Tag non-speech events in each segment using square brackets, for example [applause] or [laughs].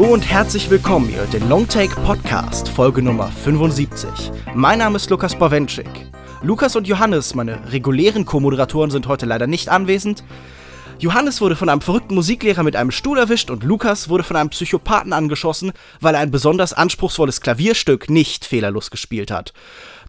Hallo und herzlich willkommen, ihr hört den Longtake Podcast, Folge Nummer 75. Mein Name ist Lukas Bawenschik. Lukas und Johannes, meine regulären Co-Moderatoren, sind heute leider nicht anwesend. Johannes wurde von einem verrückten Musiklehrer mit einem Stuhl erwischt und Lukas wurde von einem Psychopathen angeschossen, weil er ein besonders anspruchsvolles Klavierstück nicht fehlerlos gespielt hat.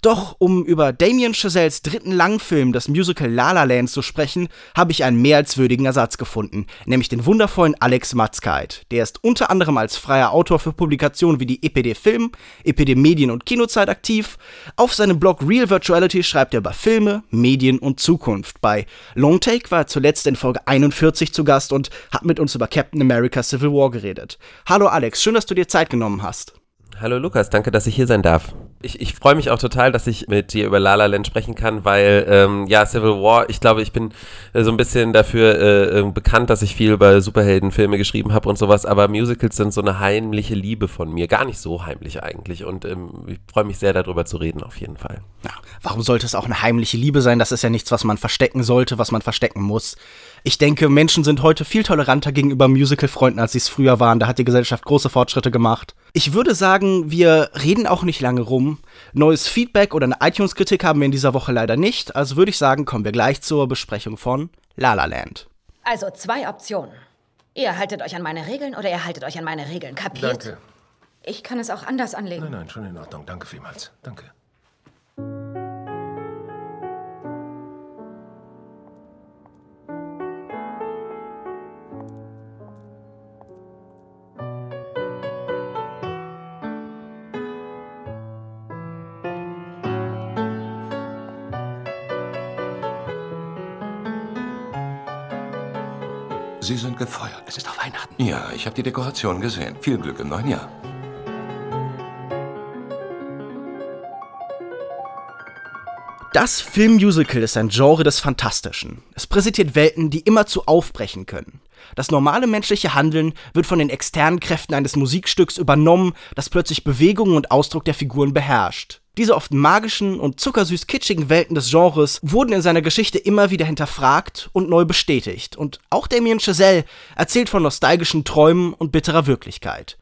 Doch um über Damien Chazelles dritten Langfilm, das Musical La La Land, zu sprechen, habe ich einen mehr als würdigen Ersatz gefunden, nämlich den wundervollen Alex Matzkeit. Der ist unter anderem als freier Autor für Publikationen wie die EPD Film, EPD Medien und Kinozeit aktiv. Auf seinem Blog Real Virtuality schreibt er über Filme, Medien und Zukunft. Bei Longtake war er zuletzt in Folge 41 zu Gast und hat mit uns über Captain America Civil War geredet. Hallo Alex, schön, dass du dir Zeit genommen hast. Hallo Lukas, danke, dass ich hier sein darf. Ich, ich freue mich auch total, dass ich mit dir über La La Land sprechen kann, weil ähm, ja, Civil War, ich glaube, ich bin äh, so ein bisschen dafür äh, äh bekannt, dass ich viel über Superheldenfilme geschrieben habe und sowas, aber Musicals sind so eine heimliche Liebe von mir. Gar nicht so heimlich eigentlich und ähm, ich freue mich sehr darüber zu reden, auf jeden Fall. Ja, warum sollte es auch eine heimliche Liebe sein? Das ist ja nichts, was man verstecken sollte, was man verstecken muss. Ich denke, Menschen sind heute viel toleranter gegenüber Musical-Freunden, als sie es früher waren. Da hat die Gesellschaft große Fortschritte gemacht. Ich würde sagen, wir reden auch nicht lange rum. Neues Feedback oder eine iTunes-Kritik haben wir in dieser Woche leider nicht. Also würde ich sagen, kommen wir gleich zur Besprechung von La La Land. Also zwei Optionen. Ihr haltet euch an meine Regeln oder ihr haltet euch an meine Regeln. Kapiert? Danke. Ich kann es auch anders anlegen. Nein, nein, schon in Ordnung. Danke vielmals. Danke. Gefeuert. Es ist doch Weihnachten. Ja, ich habe die Dekoration gesehen. Viel Glück im neuen Jahr. Das Filmmusical ist ein Genre des Fantastischen. Es präsentiert Welten, die immerzu aufbrechen können. Das normale menschliche Handeln wird von den externen Kräften eines Musikstücks übernommen, das plötzlich Bewegungen und Ausdruck der Figuren beherrscht. Diese oft magischen und zuckersüß kitschigen Welten des Genres wurden in seiner Geschichte immer wieder hinterfragt und neu bestätigt. Und auch Damien Chazelle erzählt von nostalgischen Träumen und bitterer Wirklichkeit.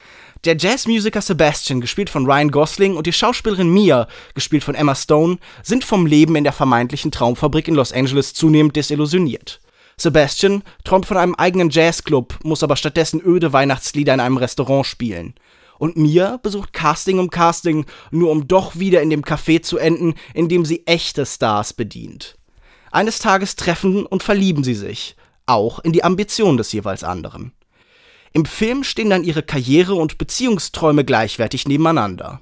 Der Jazzmusiker Sebastian, gespielt von Ryan Gosling, und die Schauspielerin Mia, gespielt von Emma Stone, sind vom Leben in der vermeintlichen Traumfabrik in Los Angeles zunehmend desillusioniert. Sebastian träumt von einem eigenen Jazzclub, muss aber stattdessen öde Weihnachtslieder in einem Restaurant spielen. Und Mia besucht Casting um Casting, nur um doch wieder in dem Café zu enden, in dem sie echte Stars bedient. Eines Tages treffen und verlieben sie sich, auch in die Ambition des jeweils anderen. Im Film stehen dann ihre Karriere und Beziehungsträume gleichwertig nebeneinander.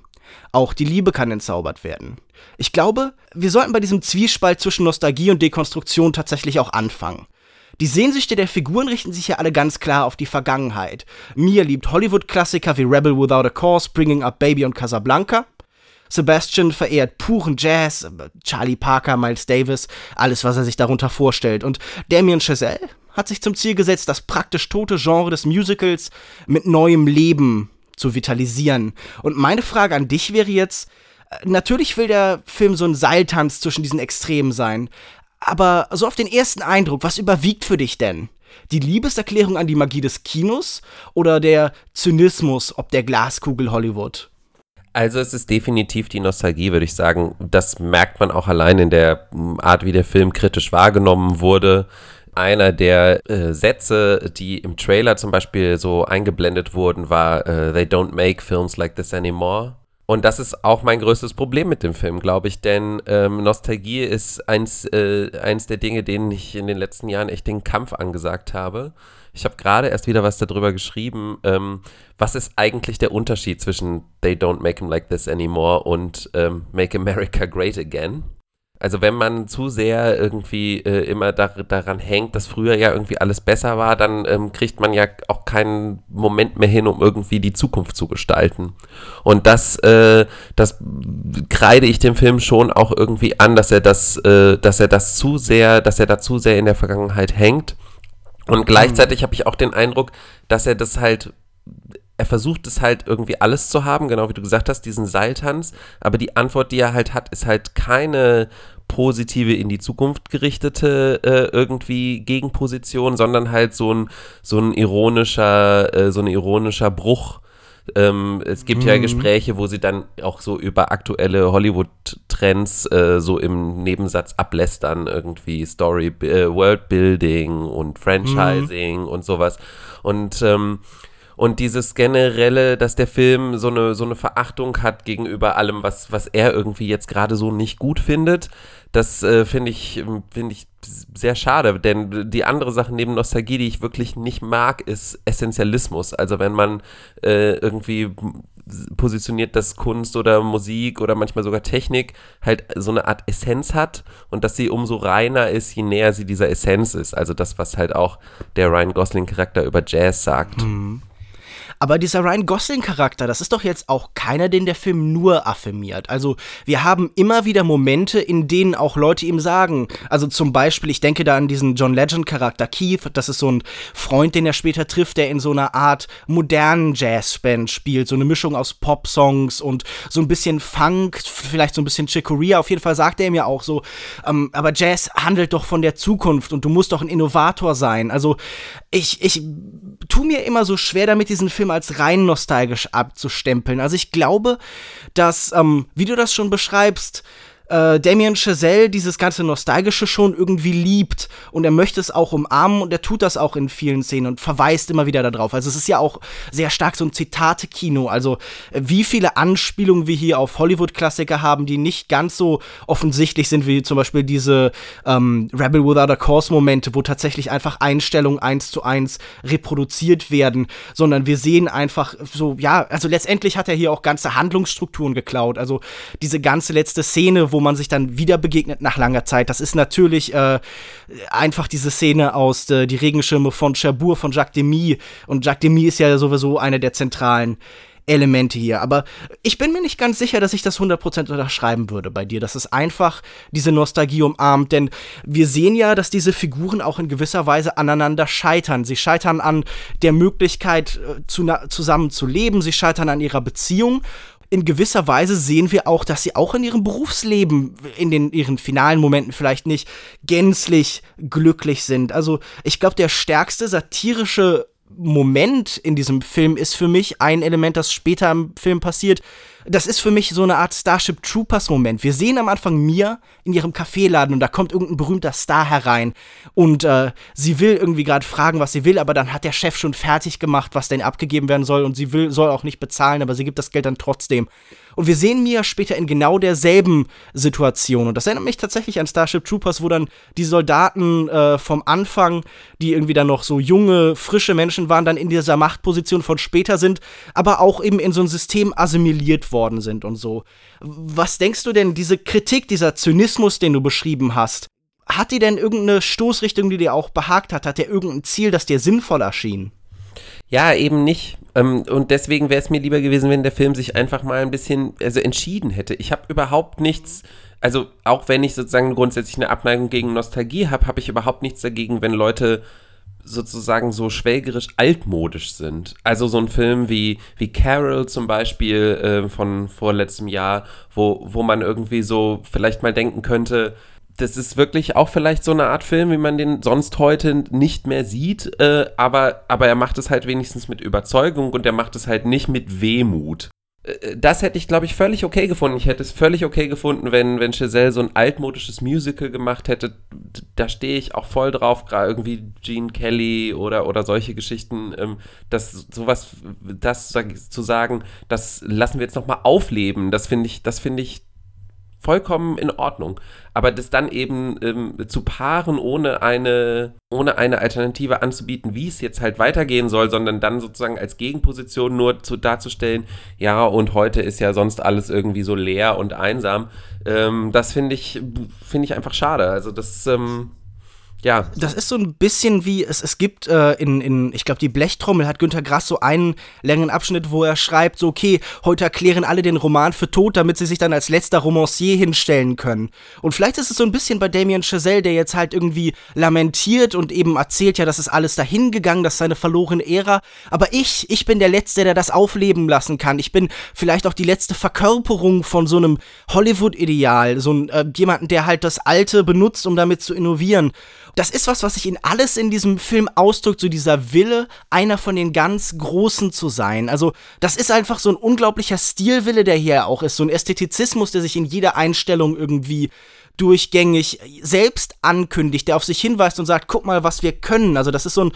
Auch die Liebe kann entzaubert werden. Ich glaube, wir sollten bei diesem Zwiespalt zwischen Nostalgie und Dekonstruktion tatsächlich auch anfangen. Die Sehnsüchte der Figuren richten sich ja alle ganz klar auf die Vergangenheit. Mia liebt Hollywood-Klassiker wie Rebel Without a Cause, Bringing Up Baby und Casablanca. Sebastian verehrt puren Jazz, Charlie Parker, Miles Davis, alles, was er sich darunter vorstellt. Und Damien Chazelle hat sich zum Ziel gesetzt, das praktisch tote Genre des Musicals mit neuem Leben zu vitalisieren. Und meine Frage an dich wäre jetzt, äh, natürlich will der Film so ein Seiltanz zwischen diesen Extremen sein, aber so auf den ersten Eindruck, was überwiegt für dich denn? Die Liebeserklärung an die Magie des Kinos oder der Zynismus ob der Glaskugel Hollywood? Also es ist definitiv die Nostalgie, würde ich sagen. Das merkt man auch allein in der Art, wie der Film kritisch wahrgenommen wurde. Einer der äh, Sätze, die im Trailer zum Beispiel so eingeblendet wurden, war äh, They don't make films like this anymore. Und das ist auch mein größtes Problem mit dem Film, glaube ich, denn ähm, Nostalgie ist eins, äh, eins der Dinge, denen ich in den letzten Jahren echt den Kampf angesagt habe. Ich habe gerade erst wieder was darüber geschrieben. Ähm, was ist eigentlich der Unterschied zwischen They Don't Make Him Like This Anymore und ähm, Make America Great Again? Also wenn man zu sehr irgendwie äh, immer da, daran hängt, dass früher ja irgendwie alles besser war, dann ähm, kriegt man ja auch keinen Moment mehr hin, um irgendwie die Zukunft zu gestalten. Und das, äh, das kreide ich dem Film schon auch irgendwie an, dass er das, äh, dass er das zu sehr, dass er da zu sehr in der Vergangenheit hängt. Und gleichzeitig habe ich auch den Eindruck, dass er das halt er versucht es halt irgendwie alles zu haben, genau wie du gesagt hast, diesen Seiltanz, aber die Antwort, die er halt hat, ist halt keine positive in die Zukunft gerichtete äh, irgendwie Gegenposition, sondern halt so ein so ein ironischer äh, so ein ironischer Bruch. Ähm, es gibt mhm. ja Gespräche, wo sie dann auch so über aktuelle Hollywood-Trends äh, so im Nebensatz ablästern, irgendwie Story, äh, Worldbuilding und Franchising mhm. und sowas. Und ähm, und dieses generelle, dass der Film so eine, so eine Verachtung hat gegenüber allem, was, was er irgendwie jetzt gerade so nicht gut findet, das äh, finde ich, finde ich sehr schade, denn die andere Sache neben Nostalgie, die ich wirklich nicht mag, ist Essentialismus. Also wenn man äh, irgendwie positioniert, dass Kunst oder Musik oder manchmal sogar Technik halt so eine Art Essenz hat und dass sie umso reiner ist, je näher sie dieser Essenz ist. Also das, was halt auch der Ryan Gosling-Charakter über Jazz sagt. Mhm. Aber dieser Ryan Gosling-Charakter, das ist doch jetzt auch keiner, den der Film nur affirmiert. Also wir haben immer wieder Momente, in denen auch Leute ihm sagen, also zum Beispiel, ich denke da an diesen John Legend-Charakter Keith, das ist so ein Freund, den er später trifft, der in so einer Art modernen Jazzband spielt, so eine Mischung aus Pop-Songs und so ein bisschen Funk, vielleicht so ein bisschen Chicoria. Auf jeden Fall sagt er ihm ja auch so, ähm, aber Jazz handelt doch von der Zukunft und du musst doch ein Innovator sein. Also ich, ich tu mir immer so schwer damit, diesen Film als rein nostalgisch abzustempeln. Also ich glaube, dass, ähm, wie du das schon beschreibst, äh, Damien Chazelle dieses ganze Nostalgische schon irgendwie liebt und er möchte es auch umarmen und er tut das auch in vielen Szenen und verweist immer wieder darauf. Also es ist ja auch sehr stark so ein Zitate-Kino. Also äh, wie viele Anspielungen wir hier auf Hollywood-Klassiker haben, die nicht ganz so offensichtlich sind, wie zum Beispiel diese ähm, Rebel Without a Cause-Momente, wo tatsächlich einfach Einstellungen eins zu eins reproduziert werden, sondern wir sehen einfach so, ja, also letztendlich hat er hier auch ganze Handlungsstrukturen geklaut. Also diese ganze letzte Szene, wo wo man sich dann wieder begegnet nach langer Zeit. Das ist natürlich äh, einfach diese Szene aus äh, Die Regenschirme von Cherbourg von Jacques Demy. Und Jacques Demy ist ja sowieso eine der zentralen Elemente hier. Aber ich bin mir nicht ganz sicher, dass ich das 100% unterschreiben würde bei dir. Das ist einfach diese Nostalgie umarmt. Denn wir sehen ja, dass diese Figuren auch in gewisser Weise aneinander scheitern. Sie scheitern an der Möglichkeit, äh, zu, zusammen zu leben. Sie scheitern an ihrer Beziehung in gewisser Weise sehen wir auch, dass sie auch in ihrem Berufsleben, in den, ihren finalen Momenten vielleicht nicht gänzlich glücklich sind. Also ich glaube, der stärkste satirische Moment in diesem Film ist für mich ein Element, das später im Film passiert, das ist für mich so eine Art Starship Troopers Moment. Wir sehen am Anfang Mia in ihrem Kaffeeladen und da kommt irgendein berühmter Star herein und äh, sie will irgendwie gerade fragen, was sie will, aber dann hat der Chef schon fertig gemacht, was denn abgegeben werden soll und sie will soll auch nicht bezahlen, aber sie gibt das Geld dann trotzdem. Und wir sehen Mia später in genau derselben Situation. Und das erinnert mich tatsächlich an Starship Troopers, wo dann die Soldaten äh, vom Anfang, die irgendwie dann noch so junge, frische Menschen waren, dann in dieser Machtposition von später sind, aber auch eben in so ein System assimiliert worden sind und so. Was denkst du denn, diese Kritik, dieser Zynismus, den du beschrieben hast, hat die denn irgendeine Stoßrichtung, die dir auch behagt hat? Hat der irgendein Ziel, das dir sinnvoll erschien? Ja, eben nicht. Ähm, und deswegen wäre es mir lieber gewesen, wenn der Film sich einfach mal ein bisschen also entschieden hätte. Ich habe überhaupt nichts, also auch wenn ich sozusagen grundsätzlich eine Abneigung gegen Nostalgie habe, habe ich überhaupt nichts dagegen, wenn Leute sozusagen so schwelgerisch altmodisch sind. Also so ein Film wie, wie Carol zum Beispiel äh, von vorletztem Jahr, wo, wo man irgendwie so vielleicht mal denken könnte, das ist wirklich auch vielleicht so eine Art Film, wie man den sonst heute nicht mehr sieht, äh, aber, aber er macht es halt wenigstens mit Überzeugung und er macht es halt nicht mit Wehmut. Äh, das hätte ich, glaube ich, völlig okay gefunden. Ich hätte es völlig okay gefunden, wenn, wenn Giselle so ein altmodisches Musical gemacht hätte. Da stehe ich auch voll drauf, gerade irgendwie Gene Kelly oder, oder solche Geschichten. Ähm, das sowas, das zu sagen, das lassen wir jetzt nochmal aufleben, das finde ich, das finde ich vollkommen in Ordnung. Aber das dann eben ähm, zu paaren, ohne eine, ohne eine Alternative anzubieten, wie es jetzt halt weitergehen soll, sondern dann sozusagen als Gegenposition nur zu, darzustellen, ja, und heute ist ja sonst alles irgendwie so leer und einsam, ähm, das finde ich, finde ich einfach schade. Also das, ähm, Ja. Das ist so ein bisschen wie, es, es gibt äh, in, in, ich glaube, die Blechtrommel hat Günter Grass so einen längeren Abschnitt, wo er schreibt, so, okay, heute erklären alle den Roman für tot, damit sie sich dann als letzter Romancier hinstellen können. Und vielleicht ist es so ein bisschen bei Damien Chazelle, der jetzt halt irgendwie lamentiert und eben erzählt, ja, das ist alles dahingegangen, das ist seine verlorene Ära. Aber ich, ich bin der Letzte, der das aufleben lassen kann. Ich bin vielleicht auch die letzte Verkörperung von so einem Hollywood-Ideal, so ein, äh, jemanden, der halt das Alte benutzt, um damit zu innovieren das ist was, was sich in alles in diesem Film ausdrückt, so dieser Wille, einer von den ganz Großen zu sein. Also, das ist einfach so ein unglaublicher Stilwille, der hier auch ist, so ein Ästhetizismus, der sich in jeder Einstellung irgendwie durchgängig selbst ankündigt, der auf sich hinweist und sagt, guck mal, was wir können. Also das ist so ein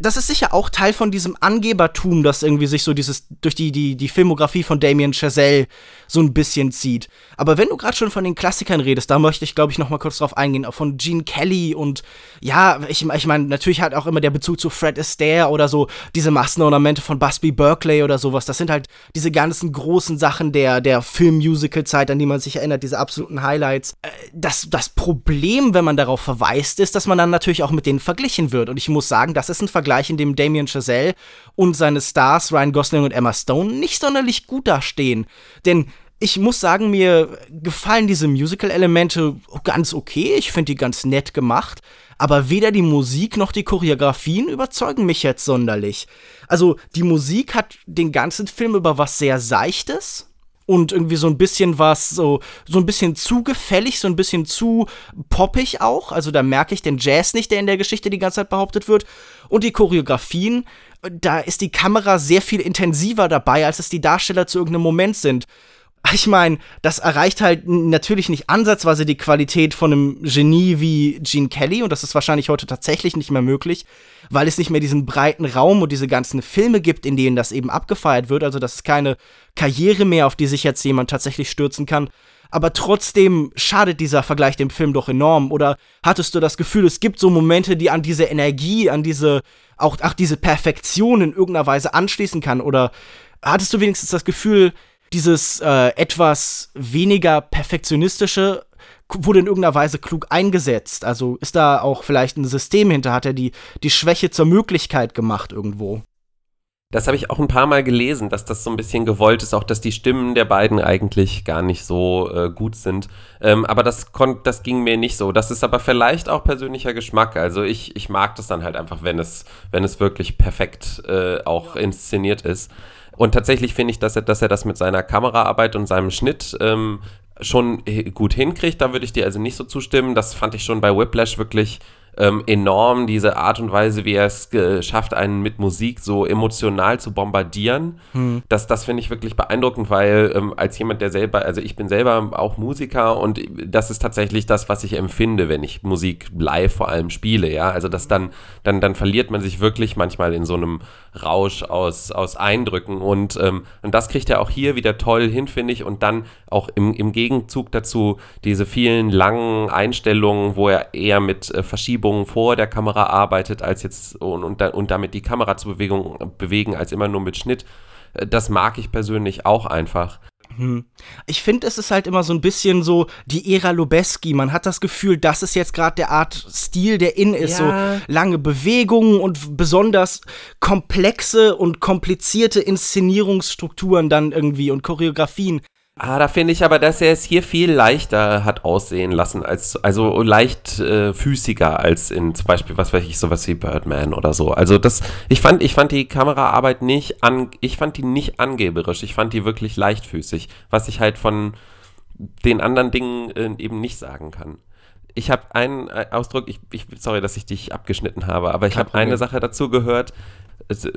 das ist sicher auch Teil von diesem Angebertum, das irgendwie sich so dieses durch die, die, die Filmografie von Damien Chazelle so ein bisschen zieht. Aber wenn du gerade schon von den Klassikern redest, da möchte ich, glaube ich, noch mal kurz drauf eingehen, auch von Gene Kelly und ja, ich, ich meine, natürlich hat auch immer der Bezug zu Fred Astaire oder so diese Massenornamente von Busby Berkeley oder sowas. Das sind halt diese ganzen großen Sachen der, der Film-Musical-Zeit, an die man sich erinnert, diese absoluten Highlights. Äh, das, das Problem, wenn man darauf verweist, ist, dass man dann natürlich auch mit denen verglichen wird. Und ich muss sagen, das ist ein Vergleich, in dem Damien Chazelle und seine Stars Ryan Gosling und Emma Stone nicht sonderlich gut dastehen. Denn ich muss sagen, mir gefallen diese Musical-Elemente ganz okay. Ich finde die ganz nett gemacht. Aber weder die Musik noch die Choreografien überzeugen mich jetzt sonderlich. Also, die Musik hat den ganzen Film über was sehr Seichtes und irgendwie so ein bisschen was, so, so ein bisschen zu gefällig, so ein bisschen zu poppig auch. Also da merke ich den Jazz nicht, der in der Geschichte die ganze Zeit behauptet wird. Und die Choreografien, da ist die Kamera sehr viel intensiver dabei, als es die Darsteller zu irgendeinem Moment sind. Ich meine, das erreicht halt natürlich nicht ansatzweise die Qualität von einem Genie wie Gene Kelly und das ist wahrscheinlich heute tatsächlich nicht mehr möglich weil es nicht mehr diesen breiten Raum und diese ganzen Filme gibt, in denen das eben abgefeiert wird. Also das ist keine Karriere mehr, auf die sich jetzt jemand tatsächlich stürzen kann. Aber trotzdem schadet dieser Vergleich dem Film doch enorm. Oder hattest du das Gefühl, es gibt so Momente, die an diese Energie, an diese, auch, auch diese Perfektion in irgendeiner Weise anschließen kann? Oder hattest du wenigstens das Gefühl, dieses äh, etwas weniger perfektionistische wurde in irgendeiner Weise klug eingesetzt? Also ist da auch vielleicht ein System hinter? Hat er die, die Schwäche zur Möglichkeit gemacht irgendwo? Das habe ich auch ein paar Mal gelesen, dass das so ein bisschen gewollt ist, auch dass die Stimmen der beiden eigentlich gar nicht so äh, gut sind. Ähm, aber das, das ging mir nicht so. Das ist aber vielleicht auch persönlicher Geschmack. Also ich, ich mag das dann halt einfach, wenn es, wenn es wirklich perfekt äh, auch inszeniert ist. Und tatsächlich finde ich, dass er, dass er das mit seiner Kameraarbeit und seinem Schnitt ähm, schon gut hinkriegt. Da würde ich dir also nicht so zustimmen. Das fand ich schon bei Whiplash wirklich ähm, enorm, diese Art und Weise, wie er es geschafft, einen mit Musik so emotional zu bombardieren. Hm. Das, das finde ich wirklich beeindruckend, weil ähm, als jemand, der selber, also ich bin selber auch Musiker und das ist tatsächlich das, was ich empfinde, wenn ich Musik live vor allem spiele, ja. Also das dann, dann, dann verliert man sich wirklich manchmal in so einem Rausch aus, aus Eindrücken und, ähm, und das kriegt er auch hier wieder toll hin, finde ich. Und dann auch im, im Gegenzug dazu diese vielen langen Einstellungen, wo er eher mit äh, Verschiebungen vor der Kamera arbeitet, als jetzt und, und, und damit die Kamera zu Bewegung, bewegen, als immer nur mit Schnitt. Äh, das mag ich persönlich auch einfach. Hm. Ich finde, es ist halt immer so ein bisschen so die Ära Lubeski. Man hat das Gefühl, das ist jetzt gerade der Art Stil, der in ist. Ja. So lange Bewegungen und besonders komplexe und komplizierte Inszenierungsstrukturen dann irgendwie und Choreografien. Ah, da finde ich aber, dass er es hier viel leichter hat aussehen lassen, als also leicht äh, füßiger als in zum Beispiel, was weiß ich, sowas wie Birdman oder so. Also das, ich fand, ich fand die Kameraarbeit nicht an, ich fand die nicht angeberisch, ich fand die wirklich leichtfüßig, was ich halt von den anderen Dingen äh, eben nicht sagen kann. Ich habe einen äh, Ausdruck, ich, ich, sorry, dass ich dich abgeschnitten habe, aber ich habe eine Sache dazu gehört,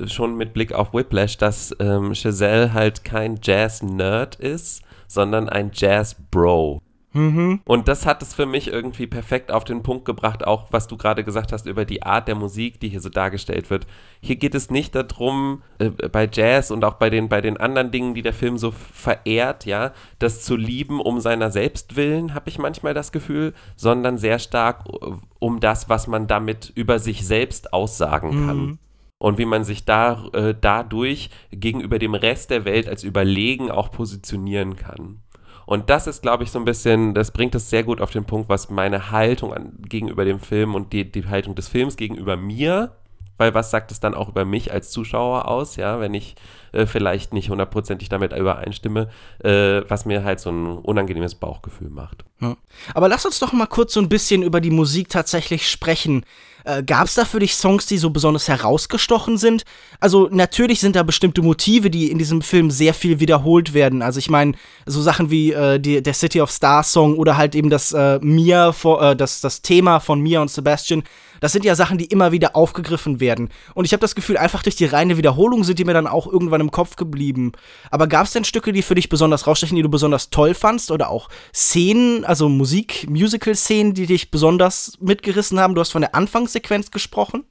schon mit Blick auf Whiplash, dass ähm, Chazelle halt kein Jazz-Nerd ist, sondern ein Jazz-Bro. Mhm. Und das hat es für mich irgendwie perfekt auf den Punkt gebracht, auch was du gerade gesagt hast über die Art der Musik, die hier so dargestellt wird. Hier geht es nicht darum, äh, bei Jazz und auch bei den, bei den anderen Dingen, die der Film so verehrt, ja, das zu lieben um seiner selbst willen, habe ich manchmal das Gefühl, sondern sehr stark äh, um das, was man damit über sich selbst aussagen kann. Mhm und wie man sich da, äh, dadurch gegenüber dem Rest der Welt als überlegen auch positionieren kann. Und das ist, glaube ich, so ein bisschen, das bringt es sehr gut auf den Punkt, was meine Haltung an, gegenüber dem Film und die, die Haltung des Films gegenüber mir weil was sagt es dann auch über mich als Zuschauer aus, ja, wenn ich äh, vielleicht nicht hundertprozentig damit übereinstimme, äh, was mir halt so ein unangenehmes Bauchgefühl macht. Ja. Aber lass uns doch mal kurz so ein bisschen über die Musik tatsächlich sprechen. Äh, Gab es da für dich Songs, die so besonders herausgestochen sind? Also natürlich sind da bestimmte Motive, die in diesem Film sehr viel wiederholt werden. Also ich meine, so Sachen wie äh, die, der City of Stars Song oder halt eben das äh, Mia, äh, das, das Thema von Mia und Sebastian. Das sind ja Sachen, die immer wieder aufgegriffen werden. Und ich habe das Gefühl, einfach durch die reine Wiederholung sind die mir dann auch irgendwann im Kopf geblieben. Aber gab es denn Stücke, die für dich besonders rausstechen, die du besonders toll fandst? Oder auch Szenen, also Musik, Musical-Szenen, die dich besonders mitgerissen haben? Du hast von der Anfangssequenz gesprochen.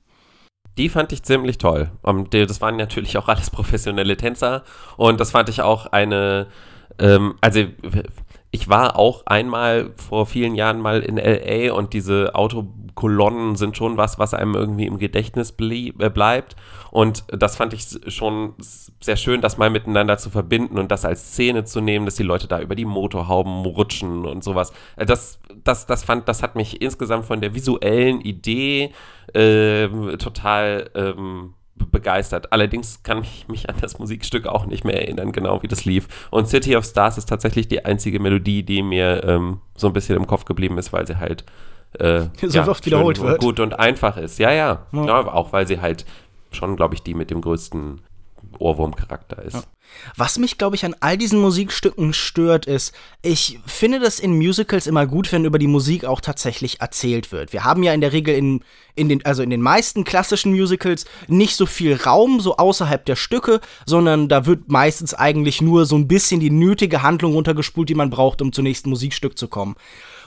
Die fand ich ziemlich toll. Das waren natürlich auch alles [laughs] professionelle Tänzer. Und das fand ich auch eine. Ähm, also ich war auch einmal vor vielen Jahren mal in LA und diese Auto Kolonnen sind schon was, was einem irgendwie im Gedächtnis blieb, äh, bleibt. Und das fand ich schon sehr schön, das mal miteinander zu verbinden und das als Szene zu nehmen, dass die Leute da über die Motorhauben rutschen und sowas. Äh, das, das, das, fand, das hat mich insgesamt von der visuellen Idee äh, total ähm, begeistert. Allerdings kann ich mich an das Musikstück auch nicht mehr erinnern, genau wie das lief. Und City of Stars ist tatsächlich die einzige Melodie, die mir ähm, so ein bisschen im Kopf geblieben ist, weil sie halt äh, [laughs] so ja, oft wiederholt wird. Gut und einfach ist. Ja, ja, ja. ja auch weil sie halt schon, glaube ich, die mit dem größten Ohrwurmcharakter ist. Ja. Was mich, glaube ich, an all diesen Musikstücken stört, ist, ich finde das in Musicals immer gut, wenn über die Musik auch tatsächlich erzählt wird. Wir haben ja in der Regel in, in den, also in den meisten klassischen Musicals nicht so viel Raum, so außerhalb der Stücke, sondern da wird meistens eigentlich nur so ein bisschen die nötige Handlung runtergespult, die man braucht, um zum nächsten Musikstück zu kommen.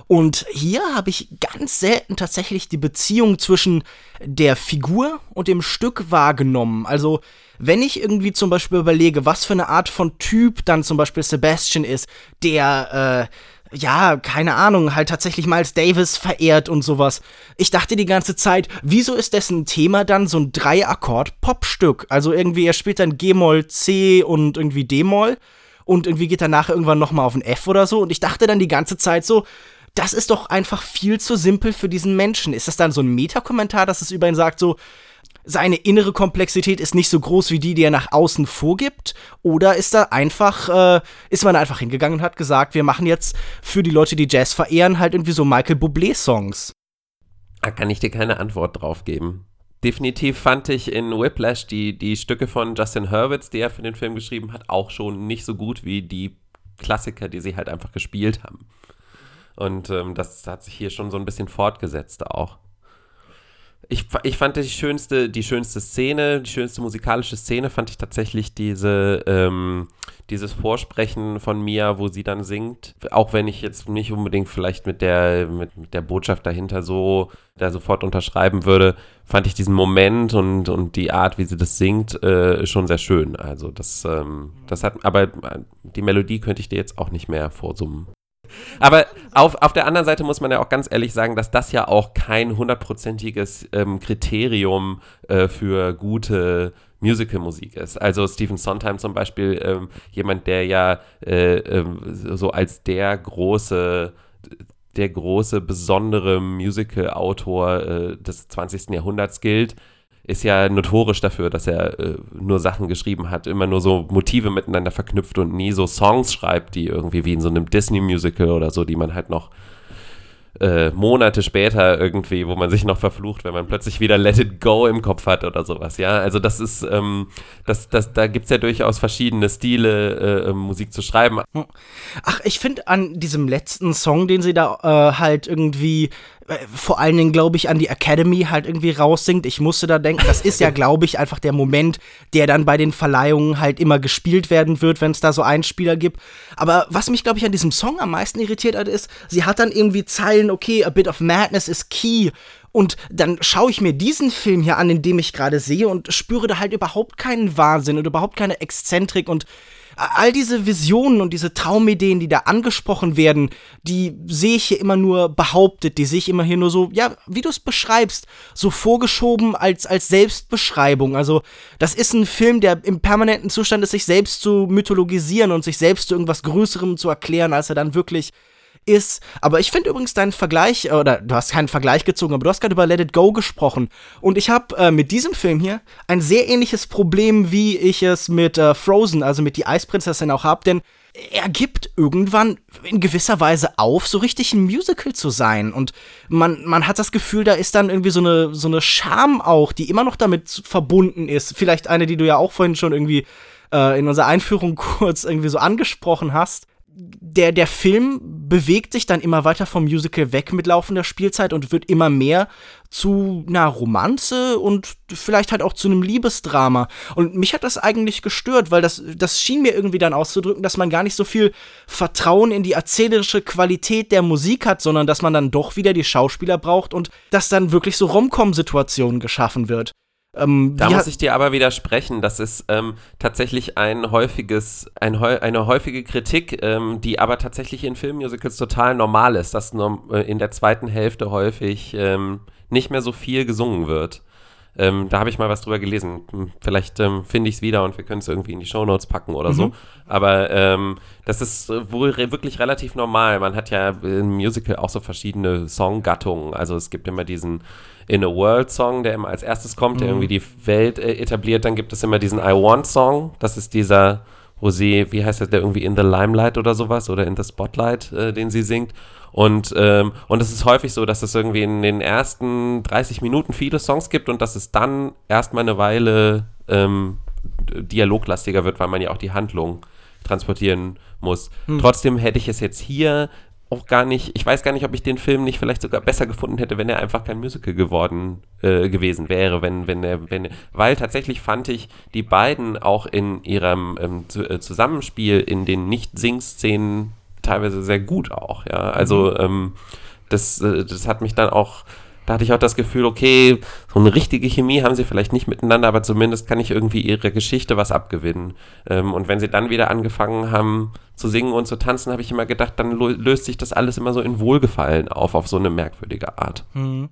Und hier habe ich ganz selten tatsächlich die Beziehung zwischen der Figur und dem Stück wahrgenommen. Also, wenn ich irgendwie zum Beispiel überlege, was für eine Art von Typ dann zum Beispiel Sebastian ist, der, äh, ja, keine Ahnung, halt tatsächlich Miles Davis verehrt und sowas. Ich dachte die ganze Zeit, wieso ist dessen Thema dann so ein Drei-Akkord-Popstück? Also irgendwie, er spielt dann G-Moll, C und irgendwie D-Moll und irgendwie geht er nachher irgendwann nochmal auf ein F oder so. Und ich dachte dann die ganze Zeit so, das ist doch einfach viel zu simpel für diesen Menschen. Ist das dann so ein Metakommentar, dass es über ihn sagt, so, seine innere Komplexität ist nicht so groß wie die, die er nach außen vorgibt? Oder ist da einfach, äh, ist man einfach hingegangen und hat gesagt, wir machen jetzt für die Leute, die Jazz verehren, halt irgendwie so Michael Bublé-Songs? Da kann ich dir keine Antwort drauf geben. Definitiv fand ich in Whiplash die, die Stücke von Justin Hurwitz, die er für den Film geschrieben hat, auch schon nicht so gut wie die Klassiker, die sie halt einfach gespielt haben. Und ähm, das hat sich hier schon so ein bisschen fortgesetzt auch. Ich, ich fand die schönste, die schönste Szene, die schönste musikalische Szene fand ich tatsächlich diese, ähm, dieses Vorsprechen von Mia, wo sie dann singt. Auch wenn ich jetzt nicht unbedingt vielleicht mit der, mit, mit der Botschaft dahinter so da sofort unterschreiben würde, fand ich diesen Moment und, und die Art, wie sie das singt, äh, schon sehr schön. Also das, ähm, das hat, aber die Melodie könnte ich dir jetzt auch nicht mehr vorsummen. Aber auf, auf der anderen Seite muss man ja auch ganz ehrlich sagen, dass das ja auch kein hundertprozentiges ähm, Kriterium äh, für gute Musical-Musik ist. Also Stephen Sondheim zum Beispiel, ähm, jemand, der ja äh, äh, so als der große der große, besondere Musical-Autor äh, des 20. Jahrhunderts gilt, ist ja notorisch dafür, dass er äh, nur Sachen geschrieben hat, immer nur so Motive miteinander verknüpft und nie so Songs schreibt, die irgendwie wie in so einem Disney-Musical oder so, die man halt noch äh, Monate später irgendwie, wo man sich noch verflucht, wenn man plötzlich wieder Let It Go im Kopf hat oder sowas, ja. Also das ist, ähm, das, das, da gibt es ja durchaus verschiedene Stile, äh, ähm, Musik zu schreiben. Ach, ich finde an diesem letzten Song, den sie da äh, halt irgendwie vor allen Dingen, glaube ich, an die Academy halt irgendwie raussingt. Ich musste da denken, das ist ja, [laughs] glaube ich, einfach der Moment, der dann bei den Verleihungen halt immer gespielt werden wird, wenn es da so Einspieler gibt. Aber was mich, glaube ich, an diesem Song am meisten irritiert hat, ist, sie hat dann irgendwie Zeilen, okay, a bit of madness is key. Und dann schaue ich mir diesen Film hier an, in dem ich gerade sehe und spüre da halt überhaupt keinen Wahnsinn und überhaupt keine Exzentrik und all diese Visionen und diese Traumideen, die da angesprochen werden, die sehe ich hier immer nur behauptet, die sehe ich immer hier nur so, ja, wie du es beschreibst, so vorgeschoben als, als Selbstbeschreibung. Also, das ist ein Film, der im permanenten Zustand ist, sich selbst zu mythologisieren und sich selbst zu irgendwas Größerem zu erklären, als er dann wirklich ist. Aber ich finde übrigens deinen Vergleich, oder du hast keinen Vergleich gezogen, aber du hast gerade über Let It Go gesprochen. Und ich habe äh, mit diesem Film hier ein sehr ähnliches Problem, wie ich es mit äh, Frozen, also mit Die Eisprinzessin auch habe, denn er gibt irgendwann in gewisser Weise auf, so richtig ein Musical zu sein. Und man, man hat das Gefühl, da ist dann irgendwie so eine, so eine Scham auch, die immer noch damit verbunden ist. Vielleicht eine, die du ja auch vorhin schon irgendwie äh, in unserer Einführung [laughs] kurz irgendwie so angesprochen hast der, der Film bewegt sich dann immer weiter vom Musical weg mit laufender Spielzeit und wird immer mehr zu einer Romanze und vielleicht halt auch zu einem Liebesdrama. Und mich hat das eigentlich gestört, weil das, das schien mir irgendwie dann auszudrücken, dass man gar nicht so viel Vertrauen in die erzählerische Qualität der Musik hat, sondern dass man dann doch wieder die Schauspieler braucht und dass dann wirklich so Rom-Com-Situationen geschaffen wird. Ähm, da muss ich dir aber widersprechen. Das ist ähm, tatsächlich ein häufiges, ein, eine häufige Kritik, ähm, die aber tatsächlich in Filmmusicals total normal ist, dass äh, in der zweiten Hälfte häufig ähm, nicht mehr so viel gesungen wird. Ähm, da habe ich mal was drüber gelesen. Hm, vielleicht ähm, finde ich es wieder und wir können es irgendwie in die Shownotes packen oder mhm. so. Aber ähm, das ist wohl re wirklich relativ normal. Man hat ja im Musical auch so verschiedene Songgattungen. Also es gibt immer diesen In a World Song, der immer als erstes kommt, der mhm. irgendwie die Welt äh, etabliert. Dann gibt es immer diesen I Want Song. Das ist dieser, wo sie, wie heißt das, der irgendwie In the Limelight oder sowas oder In the Spotlight, äh, den sie singt. Und, ähm, und es ist häufig so, dass es irgendwie in den ersten 30 Minuten viele Songs gibt und dass es dann erstmal eine Weile ähm, dialoglastiger wird, weil man ja auch die Handlung transportieren muss. Hm. Trotzdem hätte ich es jetzt hier auch gar nicht, ich weiß gar nicht, ob ich den Film nicht vielleicht sogar besser gefunden hätte, wenn er einfach kein Musical geworden äh, gewesen wäre, wenn, wenn er, wenn, weil tatsächlich fand ich die beiden auch in ihrem ähm, Zusammenspiel in den Nicht-Sing-Szenen teilweise sehr gut auch, ja. Also mhm. ähm, das, äh, das hat mich dann auch, da hatte ich auch das Gefühl, okay, so eine richtige Chemie haben sie vielleicht nicht miteinander, aber zumindest kann ich irgendwie ihre Geschichte was abgewinnen. Ähm, und wenn sie dann wieder angefangen haben, zu singen und zu tanzen, habe ich immer gedacht, dann löst sich das alles immer so in Wohlgefallen auf, auf so eine merkwürdige Art. Hm.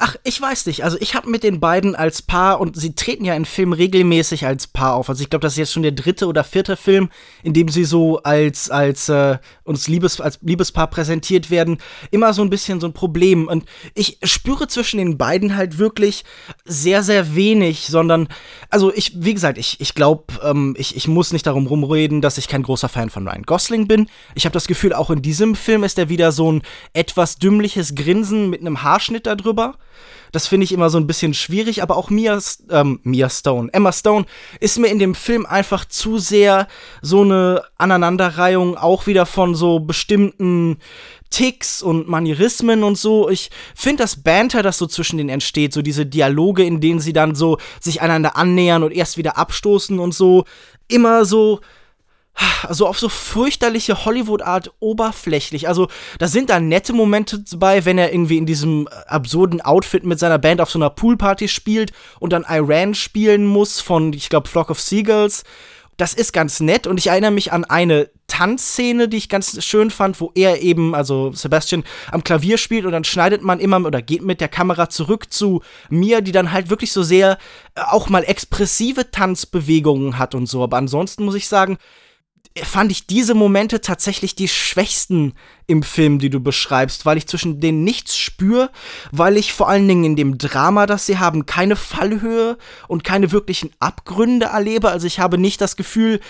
Ach, ich weiß nicht. Also ich habe mit den beiden als Paar und sie treten ja in Filmen regelmäßig als Paar auf. Also ich glaube, das ist jetzt schon der dritte oder vierte Film, in dem sie so als als äh, uns Liebes als Liebespaar präsentiert werden. Immer so ein bisschen so ein Problem. Und ich spüre zwischen den beiden halt wirklich sehr sehr wenig, sondern also ich wie gesagt, ich ich glaube, ähm, ich ich muss nicht darum rumreden, dass ich kein großer Fan von Ryan Ryan Gosling bin. Ich habe das Gefühl, auch in diesem Film ist er wieder so ein etwas dümmliches Grinsen mit einem Haarschnitt darüber. Das finde ich immer so ein bisschen schwierig, aber auch Mia, ähm, Mia Stone, Emma Stone ist mir in dem Film einfach zu sehr so eine Aneinanderreihung auch wieder von so bestimmten Ticks und Manierismen und so. Ich finde das Banter, das so zwischen denen entsteht, so diese Dialoge, in denen sie dann so sich einander annähern und erst wieder abstoßen und so, immer so also auf so fürchterliche Hollywood-Art oberflächlich. Also da sind da nette Momente dabei, wenn er irgendwie in diesem absurden Outfit mit seiner Band auf so einer Poolparty spielt und dann Iran spielen muss von, ich glaube, Flock of Seagulls. Das ist ganz nett und ich erinnere mich an eine Tanzszene, die ich ganz schön fand, wo er eben, also Sebastian, am Klavier spielt und dann schneidet man immer oder geht mit der Kamera zurück zu mir, die dann halt wirklich so sehr äh, auch mal expressive Tanzbewegungen hat und so. Aber ansonsten muss ich sagen, fand ich diese Momente tatsächlich die schwächsten im Film, die du beschreibst, weil ich zwischen denen nichts spüre, weil ich vor allen Dingen in dem Drama, das sie haben, keine Fallhöhe und keine wirklichen Abgründe erlebe. Also ich habe nicht das Gefühl,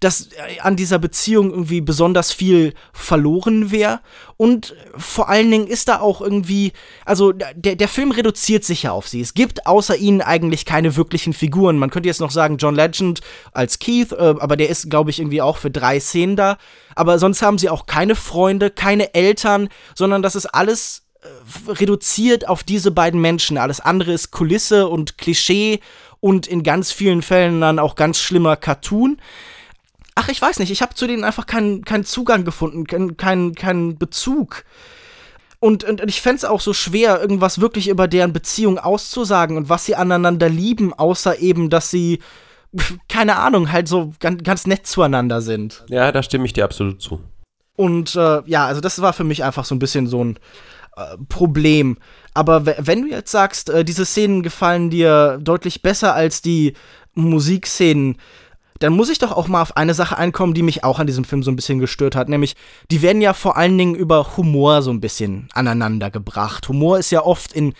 dass äh, an dieser Beziehung irgendwie besonders viel verloren wäre. Und vor allen Dingen ist da auch irgendwie, also der, der Film reduziert sich ja auf sie. Es gibt außer ihnen eigentlich keine wirklichen Figuren. Man könnte jetzt noch sagen, John Legend als Keith, äh, aber der ist, glaube ich, irgendwie auch für drei Szenen da. Aber sonst haben sie auch keine Freunde, keine Eltern, sondern das ist alles äh, reduziert auf diese beiden Menschen. Alles andere ist Kulisse und Klischee und in ganz vielen Fällen dann auch ganz schlimmer Cartoon ach, ich weiß nicht, ich habe zu denen einfach keinen keinen Zugang gefunden, keinen keinen Bezug. Und, und ich fände es auch so schwer, irgendwas wirklich über deren Beziehung auszusagen und was sie aneinander lieben, außer eben, dass sie [laughs] keine Ahnung, halt so ganz, ganz nett zueinander sind. Ja, da stimme ich dir absolut zu. Und äh, ja, also das war für mich einfach so ein bisschen so ein äh, Problem. Aber wenn du jetzt sagst, äh, diese Szenen gefallen dir deutlich besser als die Musikszenen, dann muss ich doch auch mal auf eine Sache einkommen, die mich auch an diesem Film so ein bisschen gestört hat. Nämlich, die werden ja vor allen Dingen über Humor so ein bisschen aneinander gebracht. Humor ist ja oft in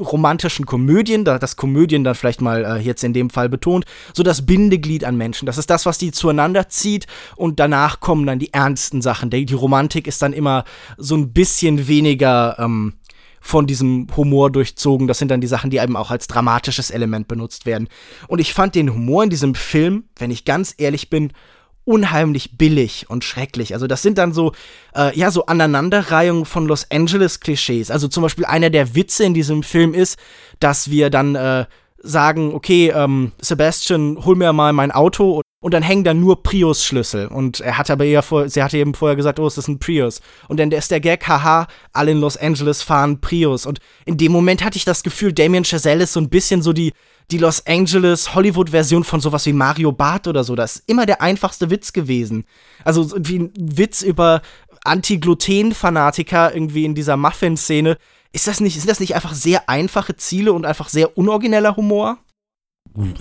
romantischen Komödien, da das Komödien dann vielleicht mal äh, jetzt in dem Fall betont, so das Bindeglied an Menschen. Das ist das, was die zueinander zieht und danach kommen dann die ernsten Sachen. Die, die Romantik ist dann immer so ein bisschen weniger ähm, von diesem Humor durchzogen. Das sind dann die Sachen, die eben auch als dramatisches Element benutzt werden. Und ich fand den Humor in diesem Film, wenn ich ganz ehrlich bin, unheimlich billig und schrecklich. Also das sind dann so, äh, ja, so Aneinanderreihungen von Los Angeles-Klischees. Also zum Beispiel einer der Witze in diesem Film ist, dass wir dann äh, sagen, okay, ähm, Sebastian, hol mir mal mein Auto und dann hängen da nur Prius-Schlüssel. Und er hat aber eher vor, sie hatte eben vorher gesagt, oh, es ist ein Prius. Und dann ist der Gag, haha, alle in Los Angeles fahren Prius. Und in dem Moment hatte ich das Gefühl, Damien Chazelle ist so ein bisschen so die, die Los Angeles Hollywood-Version von sowas wie Mario Barth oder so. Das ist immer der einfachste Witz gewesen. Also wie ein Witz über Anti-Gluten-Fanatiker irgendwie in dieser Muffin-Szene. Ist das nicht, sind das nicht einfach sehr einfache Ziele und einfach sehr unorigineller Humor?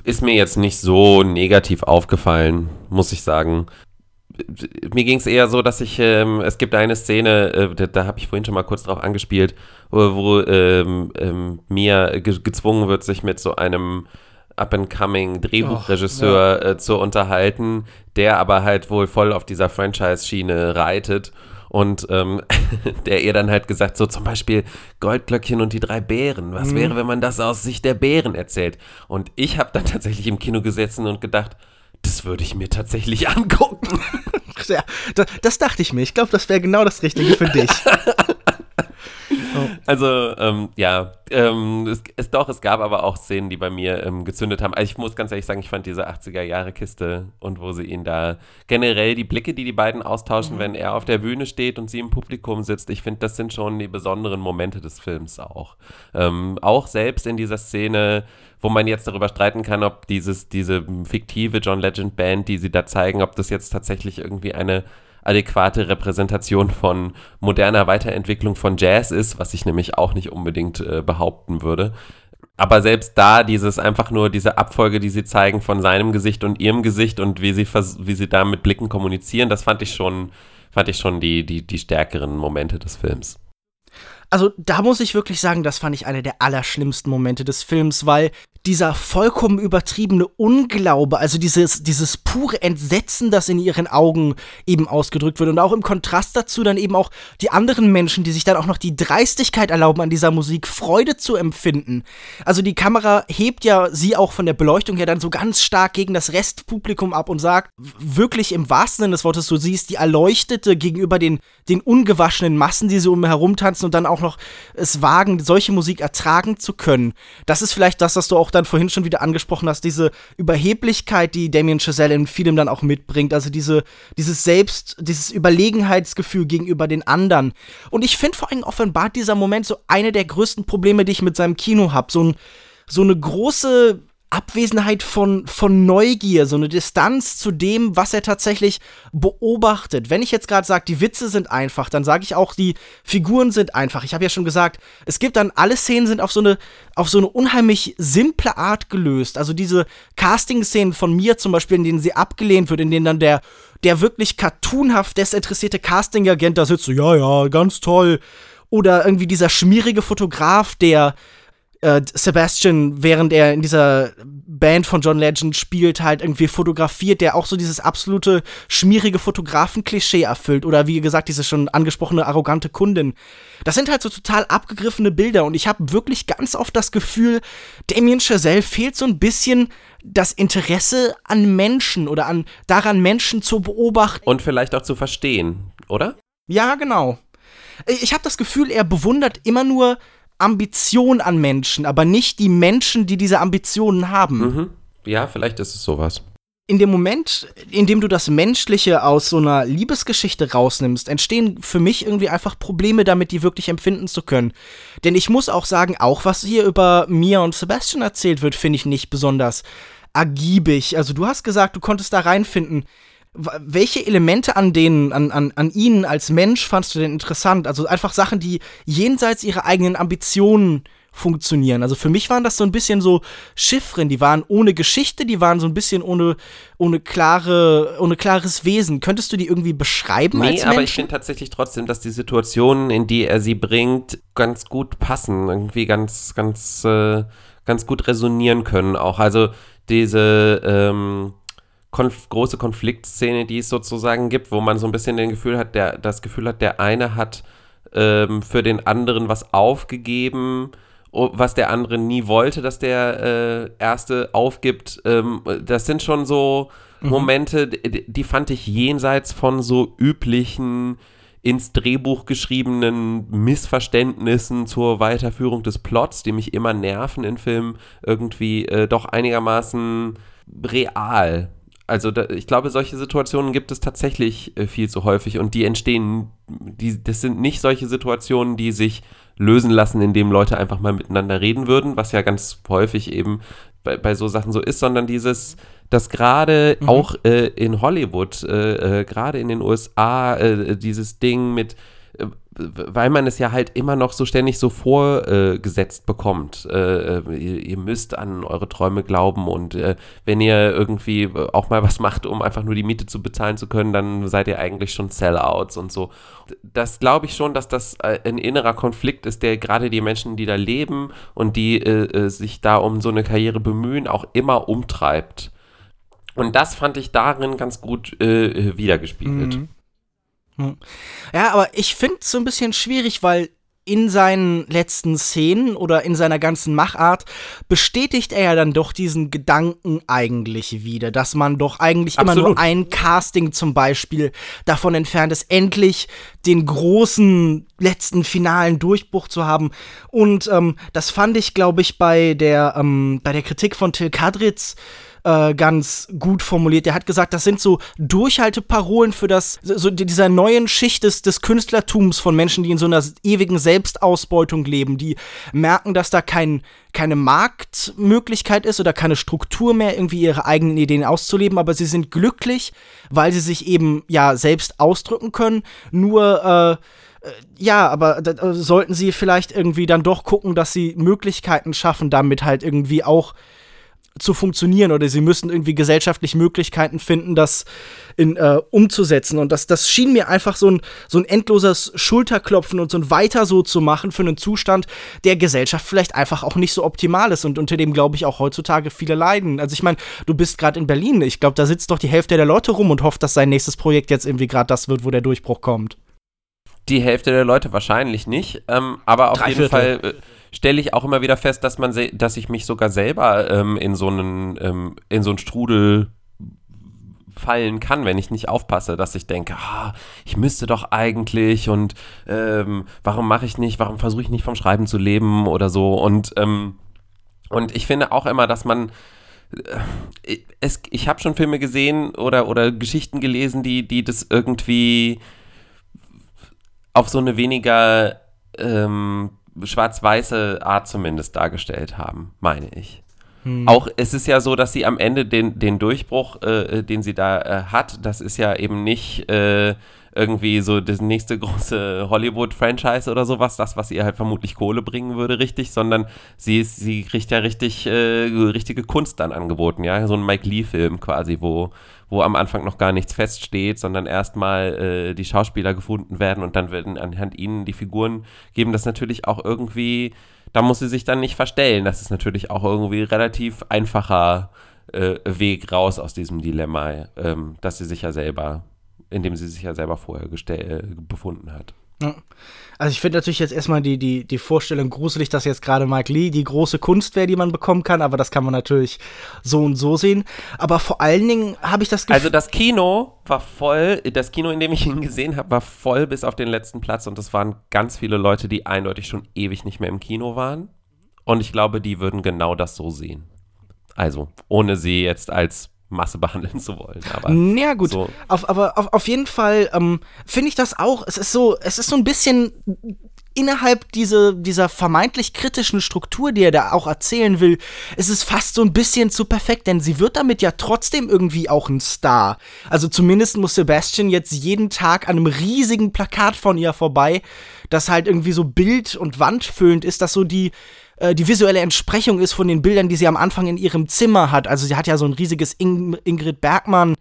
Ist mir jetzt nicht so negativ aufgefallen, muss ich sagen. Mir ging es eher so, dass ich, ähm, es gibt eine Szene, äh, da, da habe ich vorhin schon mal kurz drauf angespielt, wo, wo ähm, ähm, Mia ge gezwungen wird, sich mit so einem up-and-coming Drehbuchregisseur ja. äh, zu unterhalten, der aber halt wohl voll auf dieser Franchise-Schiene reitet und ähm, [laughs] der ihr dann halt gesagt, so zum Beispiel Goldglöckchen und die drei Bären. Was mhm. wäre, wenn man das aus Sicht der Bären erzählt? Und ich habe dann tatsächlich im Kino gesessen und gedacht, das würde ich mir tatsächlich [laughs] angucken. Ja, das, das dachte ich mir. Ich glaube, das wäre genau das Richtige für dich. [laughs] Also, ähm, ja, ähm, es, es, doch, es gab aber auch Szenen, die bei mir ähm, gezündet haben. Also ich muss ganz ehrlich sagen, ich fand diese 80er-Jahre-Kiste und wo sie ihn da generell die Blicke, die die beiden austauschen, mhm. wenn er auf der Bühne steht und sie im Publikum sitzt, ich finde, das sind schon die besonderen Momente des Films auch. Ähm, auch selbst in dieser Szene, wo man jetzt darüber streiten kann, ob dieses, diese fiktive John Legend Band, die sie da zeigen, ob das jetzt tatsächlich irgendwie eine adäquate Repräsentation von moderner Weiterentwicklung von Jazz ist, was ich nämlich auch nicht unbedingt äh, behaupten würde. Aber selbst da dieses einfach nur diese Abfolge, die sie zeigen von seinem Gesicht und ihrem Gesicht und wie sie, wie sie da mit Blicken kommunizieren, das fand ich schon, fand ich schon die, die, die stärkeren Momente des Films. Also da muss ich wirklich sagen, das fand ich einer der allerschlimmsten Momente des Films, weil dieser vollkommen übertriebene Unglaube, also dieses, dieses pure Entsetzen, das in ihren Augen eben ausgedrückt wird und auch im Kontrast dazu dann eben auch die anderen Menschen, die sich dann auch noch die Dreistigkeit erlauben, an dieser Musik Freude zu empfinden. Also die Kamera hebt ja sie auch von der Beleuchtung her dann so ganz stark gegen das Restpublikum ab und sagt, wirklich im wahrsten Sinne des Wortes, du siehst die Erleuchtete gegenüber den, den ungewaschenen Massen, die so um herumtanzen und dann auch noch es wagen, solche Musik ertragen zu können. Das ist vielleicht das, was du auch dann vorhin schon wieder angesprochen hast, diese Überheblichkeit, die Damien Chazelle in vielem dann auch mitbringt, also diese, dieses Selbst, dieses Überlegenheitsgefühl gegenüber den anderen. Und ich finde vor allem offenbart dieser Moment so eine der größten Probleme, die ich mit seinem Kino habe. So, ein, so eine große Abwesenheit von, von Neugier, so eine Distanz zu dem, was er tatsächlich beobachtet. Wenn ich jetzt gerade sage, die Witze sind einfach, dann sage ich auch, die Figuren sind einfach. Ich habe ja schon gesagt, es gibt dann, alle Szenen sind auf so eine, auf so eine unheimlich simple Art gelöst. Also diese Casting-Szenen von mir zum Beispiel, in denen sie abgelehnt wird, in denen dann der, der wirklich cartoonhaft desinteressierte Casting-Agent da sitzt, so, ja, ja, ganz toll. Oder irgendwie dieser schmierige Fotograf, der äh, Sebastian, während er in dieser Band von John Legend spielt, halt irgendwie fotografiert, der auch so dieses absolute schmierige Fotografen-Klischee erfüllt. Oder wie gesagt, diese schon angesprochene arrogante Kundin. Das sind halt so total abgegriffene Bilder und ich habe wirklich ganz oft das Gefühl, Damien Chazelle fehlt so ein bisschen das Interesse an Menschen oder an daran, Menschen zu beobachten. Und vielleicht auch zu verstehen, oder? Ja, genau. Ich habe das Gefühl, er bewundert immer nur Ambition an Menschen, aber nicht die Menschen, die diese Ambitionen haben. Mhm. Ja, vielleicht ist es sowas. In dem Moment, in dem du das Menschliche aus so einer Liebesgeschichte rausnimmst, entstehen für mich irgendwie einfach Probleme damit, die wirklich empfinden zu können. Denn ich muss auch sagen, auch was hier über Mia und Sebastian erzählt wird, finde ich nicht besonders ergiebig. Also du hast gesagt, du konntest da reinfinden. Welche Elemente an denen, an, an, an ihnen als Mensch fandst du denn interessant? Also einfach Sachen, die jenseits ihrer eigenen Ambitionen funktionieren. Also für mich waren das so ein bisschen so Chiffren, die waren ohne Geschichte, die waren so ein bisschen ohne, ohne klare, ohne klares Wesen. Könntest du die irgendwie beschreiben nee, als Menschen? aber ich finde tatsächlich trotzdem, dass die Situationen, in die er sie bringt, ganz gut passen, irgendwie ganz, ganz, äh, ganz gut resonieren können auch. Also diese ähm, konf große Konfliktszene, die es sozusagen gibt, wo man so ein bisschen den Gefühl hat, der, das Gefühl hat, der eine hat ähm, für den anderen was aufgegeben, was der andere nie wollte, dass der äh, erste aufgibt. Ähm, das sind schon so mhm. Momente, die, die, fand ich jenseits von so üblichen ins Drehbuch geschriebenen Missverständnissen zur Weiterführung des Plots, die mich immer nerven in Filmen, irgendwie äh, doch einigermaßen real. Also da, ich glaube, solche Situationen gibt es tatsächlich äh, viel zu häufig und die entstehen, die, das sind nicht solche Situationen, die sich lösen lassen, indem Leute einfach mal miteinander reden würden, was ja ganz häufig eben bei, bei so Sachen so ist, sondern dieses, dass gerade mhm. auch äh, in Hollywood, äh, äh, gerade in den USA, äh, dieses Ding mit äh, weil man es ja halt immer noch so ständig so vorgesetzt bekommt. Äh, äh, ihr, ihr, müsst an eure Träume glauben und äh, wenn ihr irgendwie auch mal was macht, um einfach nur die Miete zu bezahlen zu können, dann seid ihr eigentlich schon Sellouts und so. Das glaube ich schon, dass das äh, ein innerer Konflikt ist, der gerade die Menschen, die da leben und die äh, äh, sich da um so eine Karriere bemühen, auch immer umtreibt. Und das fand ich darin ganz gut wiedergespiegelt. Mhm. Hm. Ja, aber ich finde es so ein bisschen schwierig, weil in seinen letzten Szenen oder in seiner ganzen Machart bestätigt er ja dann doch diesen Gedanken eigentlich wieder, dass man doch eigentlich Absolut. immer nur ein Casting zum Beispiel davon entfernt ist, endlich den großen letzten finalen Durchbruch zu haben. Und ähm, das fand ich, glaube ich, bei der, ähm, bei der Kritik von Till Kadritz äh, ganz gut formuliert. Der hat gesagt, das sind so Durchhalteparolen für das, so dieser neuen Schicht des, des Künstlertums von Menschen, die in so einer ewigen Selbstausbeutung leben, die merken, dass da kein, keine Marktmöglichkeit ist oder keine Struktur mehr, irgendwie ihre eigenen Ideen auszuleben, aber sie sind glücklich, weil sie sich eben ja selbst ausdrücken können. Nur äh, äh ja, aber sollten sie vielleicht irgendwie dann doch gucken, dass sie Möglichkeiten schaffen, damit halt irgendwie auch zu funktionieren oder sie müssen irgendwie gesellschaftlich Möglichkeiten finden, das in, äh, umzusetzen. Und das, das schien mir einfach so ein, so ein endloses Schulterklopfen und so ein Weiter so zu machen für einen Zustand, der Gesellschaft vielleicht einfach auch nicht so optimal ist und unter dem, glaube ich, auch heutzutage viele leiden. Also ich meine, du bist gerade in Berlin. Ich glaube, da sitzt doch die Hälfte der Leute rum und hofft, dass sein nächstes Projekt jetzt irgendwie gerade das wird, wo der Durchbruch kommt. Die Hälfte der Leute wahrscheinlich nicht, ähm, aber auf Drei jeden Viertel. Fall. Äh, stelle ich auch immer wieder fest, dass man, dass ich mich sogar selber ähm, in so einen, ähm, in so einen Strudel fallen kann, wenn ich nicht aufpasse, dass ich denke, ah, ich müsste doch eigentlich und ähm, warum mache ich nicht, warum versuche ich nicht vom Schreiben zu leben oder so. Und ähm, und ich finde auch immer, dass man äh, es, ich habe schon Filme gesehen oder, oder Geschichten gelesen, die, die das irgendwie auf so eine weniger ähm, schwarz-weiße Art zumindest dargestellt haben, meine ich. Hm. Auch es ist ja so, dass sie am Ende den, den Durchbruch, äh, den sie da äh, hat, das ist ja eben nicht äh, irgendwie so das nächste große Hollywood-Franchise oder sowas, das, was ihr halt vermutlich Kohle bringen würde, richtig, sondern sie, ist, sie kriegt ja richtig, äh, richtige Kunst dann angeboten, ja, so ein Mike Lee-Film quasi, wo, wo am Anfang noch gar nichts feststeht, sondern erstmal äh, die Schauspieler gefunden werden und dann werden anhand ihnen die Figuren geben, das natürlich auch irgendwie, da muss sie sich dann nicht verstellen, das ist natürlich auch irgendwie relativ einfacher äh, Weg raus aus diesem Dilemma, ähm, dass sie sich ja selber in dem sie sich ja selber vorher äh, befunden hat. Ja. Also ich finde natürlich jetzt erstmal die, die, die Vorstellung gruselig, dass jetzt gerade Mike Lee die große Kunst wäre, die man bekommen kann, aber das kann man natürlich so und so sehen. Aber vor allen Dingen habe ich das Gefühl. Also das Kino war voll, das Kino, in dem ich ihn gesehen habe, war voll bis auf den letzten Platz und das waren ganz viele Leute, die eindeutig schon ewig nicht mehr im Kino waren. Und ich glaube, die würden genau das so sehen. Also, ohne sie jetzt als Masse [laughs] behandeln zu wollen. Aber ja, gut. So. Auf, aber auf, auf jeden Fall ähm, finde ich das auch, es ist so, es ist so ein bisschen innerhalb diese, dieser vermeintlich kritischen Struktur, die er da auch erzählen will, ist es fast so ein bisschen zu perfekt, denn sie wird damit ja trotzdem irgendwie auch ein Star. Also zumindest muss Sebastian jetzt jeden Tag an einem riesigen Plakat von ihr vorbei, das halt irgendwie so bild- und wandfüllend ist, das so die äh, die visuelle Entsprechung ist von den Bildern, die sie am Anfang in ihrem Zimmer hat. Also sie hat ja so ein riesiges In Ingrid Bergmann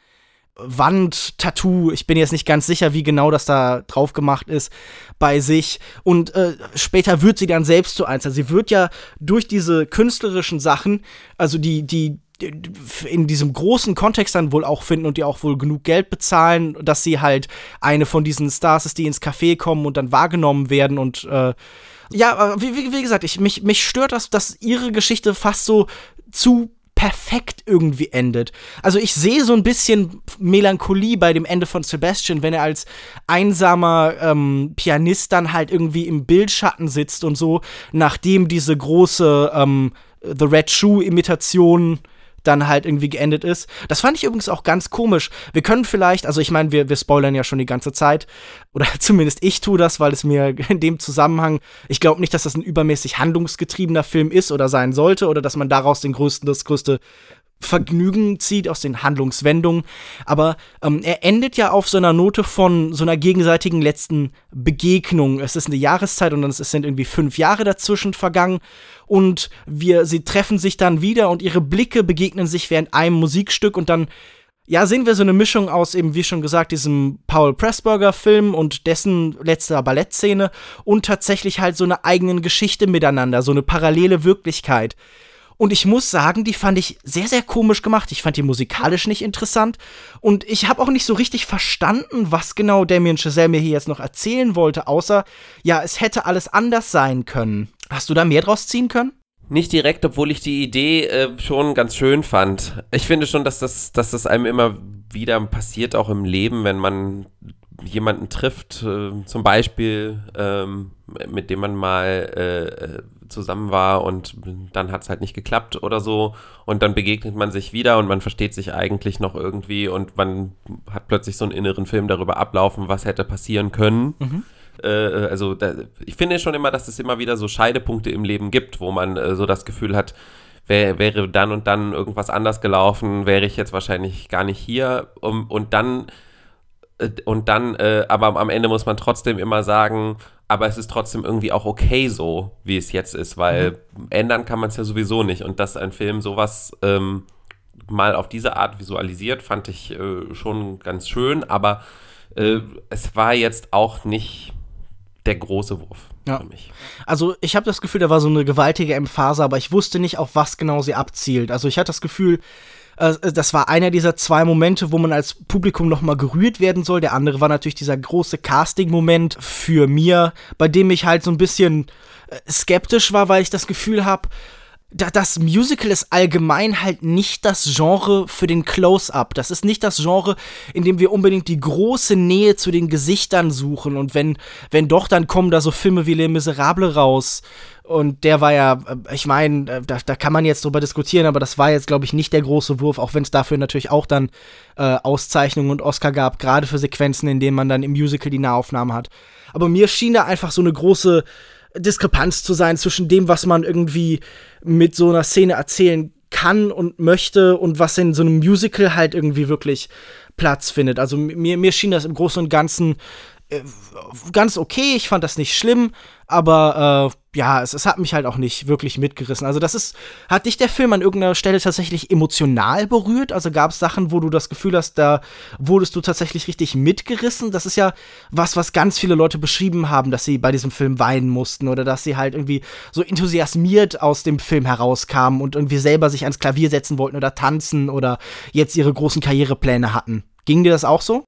Wandtattoo. Ich bin jetzt nicht ganz sicher, wie genau das da drauf gemacht ist bei sich. Und äh, später wird sie dann selbst zu eins. Also sie wird ja durch diese künstlerischen Sachen, also die, die, in diesem großen Kontext dann wohl auch finden und die auch wohl genug Geld bezahlen, dass sie halt eine von diesen Stars ist, die ins Café kommen und dann wahrgenommen werden und äh, ja, wie, wie, wie gesagt, ich, mich, mich stört das, dass ihre Geschichte fast so zu perfekt irgendwie endet. Also ich sehe so ein bisschen Melancholie bei dem Ende von Sebastian, wenn er als einsamer ähm, Pianist dann halt irgendwie im Bildschatten sitzt und so, nachdem diese große ähm, The Red Shoe Imitation dann halt irgendwie geendet ist. Das fand ich übrigens auch ganz komisch. Wir können vielleicht, also ich meine, wir, wir spoilern ja schon die ganze Zeit, oder [laughs] zumindest ich tue das, weil es mir in dem Zusammenhang, ich glaube nicht, dass das ein übermäßig handlungsgetriebener Film ist oder sein sollte, oder dass man daraus den größten, das größte Vergnügen zieht aus den Handlungswendungen. Aber ähm, er endet ja auf so einer Note von so einer gegenseitigen letzten Begegnung. Es ist eine Jahreszeit und es sind irgendwie fünf Jahre dazwischen vergangen. Und wir, sie treffen sich dann wieder und ihre Blicke begegnen sich während einem Musikstück und dann ja, sehen wir so eine Mischung aus eben, wie schon gesagt, diesem Paul Pressburger-Film und dessen letzter Ballettszene und tatsächlich halt so eine eigenen Geschichte miteinander, so eine parallele Wirklichkeit. Und ich muss sagen, die fand ich sehr, sehr komisch gemacht. Ich fand die musikalisch nicht interessant. Und ich habe auch nicht so richtig verstanden, was genau Damien Chazelle mir hier jetzt noch erzählen wollte, außer, ja, es hätte alles anders sein können. Hast du da mehr draus ziehen können? Nicht direkt, obwohl ich die Idee äh, schon ganz schön fand. Ich finde schon, dass das, dass das einem immer wieder passiert, auch im Leben, wenn man jemanden trifft, äh, zum Beispiel, ähm, mit dem man mal äh, zusammen war und dann hat es halt nicht geklappt oder so und dann begegnet man sich wieder und man versteht sich eigentlich noch irgendwie und man hat plötzlich so einen inneren Film darüber ablaufen, was hätte passieren können. Mhm. Äh, also da, ich finde schon immer, dass es immer wieder so Scheidepunkte im Leben gibt, wo man äh, so das Gefühl hat, wär, wäre dann und dann irgendwas anders gelaufen, wäre ich jetzt wahrscheinlich gar nicht hier um, und dann äh, und dann, äh, aber am Ende muss man trotzdem immer sagen, aber es ist trotzdem irgendwie auch okay so, wie es jetzt ist, weil mhm. ändern kann man es ja sowieso nicht. Und dass ein Film sowas ähm, mal auf diese Art visualisiert, fand ich äh, schon ganz schön, aber äh, es war jetzt auch nicht der große Wurf ja. für mich. Also ich habe das Gefühl, da war so eine gewaltige Emphase, aber ich wusste nicht, auf was genau sie abzielt. Also ich hatte das Gefühl, das war einer dieser zwei Momente, wo man als Publikum nochmal gerührt werden soll. Der andere war natürlich dieser große Casting-Moment für mir, bei dem ich halt so ein bisschen äh, skeptisch war, weil ich das Gefühl habe, das Musical ist allgemein halt nicht das Genre für den Close-up. Das ist nicht das Genre, in dem wir unbedingt die große Nähe zu den Gesichtern suchen. Und wenn, wenn doch, dann kommen da so Filme wie Les Miserables raus. Und der war ja, äh, ich meine, äh, da, da kann man jetzt drüber diskutieren, aber das war jetzt, glaube ich, nicht der große Wurf, auch wenn es dafür natürlich auch dann äh, Auszeichnungen und Oscar gab, gerade für Sequenzen, in denen man dann im Musical die Nahaufnahmen hat. Aber mir schien da einfach so eine große Diskrepanz zu sein zwischen dem, was man irgendwie mit so einer Szene erzählen kann und möchte und was in so einem Musical halt irgendwie wirklich Platz findet. Also mir, mir schien das im Großen und Ganzen äh, ganz okay, ich fand das nicht schlimm, aber äh, ja, es, es, hat mich halt auch nicht wirklich mitgerissen. Also das ist, hat dich der Film an irgendeiner Stelle tatsächlich emotional berührt? Also gab es Sachen, wo du das Gefühl hast, da wurdest du tatsächlich richtig mitgerissen? Das ist ja was, was ganz viele Leute beschrieben haben, dass sie bei diesem Film weinen mussten oder dass sie halt irgendwie so enthusiasmiert aus dem Film herauskamen und irgendwie selber sich ans Klavier setzen wollten oder tanzen oder jetzt ihre großen Karrierepläne hatten. Ging dir das auch so?